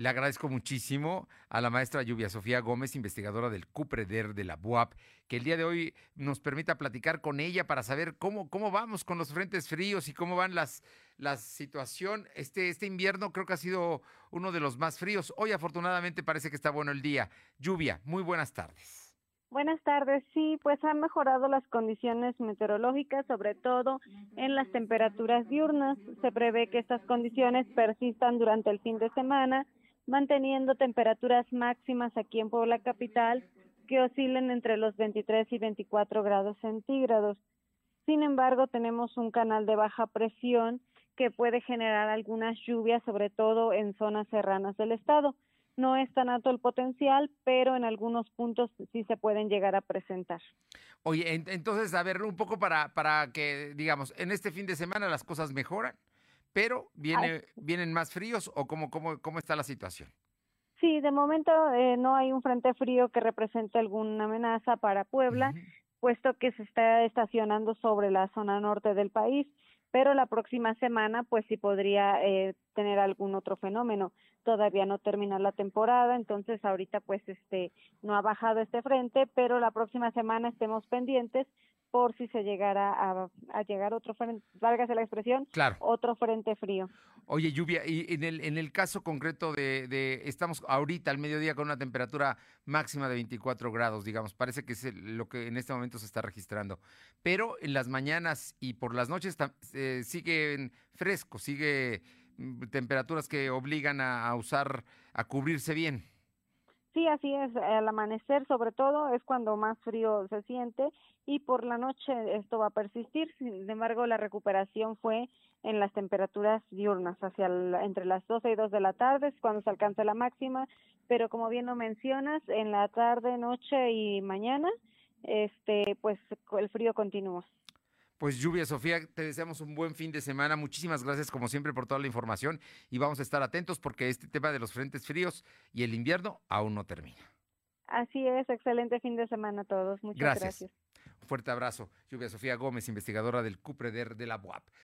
le agradezco muchísimo a la maestra Lluvia Sofía Gómez, investigadora del CUPREDER de la BUAP, que el día de hoy nos permita platicar con ella para saber cómo, cómo vamos con los frentes fríos y cómo van las la situación. Este, este invierno creo que ha sido uno de los más fríos. Hoy afortunadamente parece que está bueno el día. Lluvia, muy buenas tardes. Buenas tardes. Sí, pues han mejorado las condiciones meteorológicas, sobre todo en las temperaturas diurnas. Se prevé que estas condiciones persistan durante el fin de semana, manteniendo temperaturas máximas aquí en Puebla Capital que oscilen entre los 23 y 24 grados centígrados. Sin embargo, tenemos un canal de baja presión que puede generar algunas lluvias, sobre todo en zonas serranas del estado. No es tan alto el potencial, pero en algunos puntos sí se pueden llegar a presentar. Oye, entonces, a ver, un poco para, para que, digamos, en este fin de semana las cosas mejoran, pero viene, vienen más fríos o cómo, cómo, cómo está la situación. Sí, de momento eh, no hay un frente frío que represente alguna amenaza para Puebla, puesto que se está estacionando sobre la zona norte del país pero la próxima semana pues sí podría eh, tener algún otro fenómeno. Todavía no termina la temporada, entonces ahorita pues este no ha bajado este frente, pero la próxima semana estemos pendientes por si se llegara a, llegar otro frente, válgase la expresión, otro frente frío. Oye, lluvia, y en el, en el caso concreto de, de, estamos ahorita al mediodía con una temperatura máxima de 24 grados, digamos, parece que es lo que en este momento se está registrando, pero en las mañanas y por las noches eh, siguen frescos, sigue mm, temperaturas que obligan a usar, a cubrirse bien. Sí, así es. Al amanecer, sobre todo, es cuando más frío se siente y por la noche esto va a persistir. Sin embargo, la recuperación fue en las temperaturas diurnas, hacia entre las 12 y 2 de la tarde, es cuando se alcanza la máxima, pero como bien lo mencionas, en la tarde, noche y mañana, este, pues el frío continúa. Pues Lluvia, Sofía, te deseamos un buen fin de semana. Muchísimas gracias como siempre por toda la información y vamos a estar atentos porque este tema de los frentes fríos y el invierno aún no termina. Así es, excelente fin de semana a todos. Muchas gracias. Un fuerte abrazo. Lluvia Sofía Gómez, investigadora del CUPREDER de la UAP.